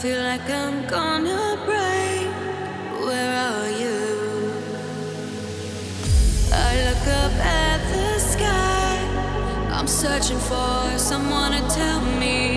feel like I'm gonna break. Where are you? I look up at the sky. I'm searching for someone to tell me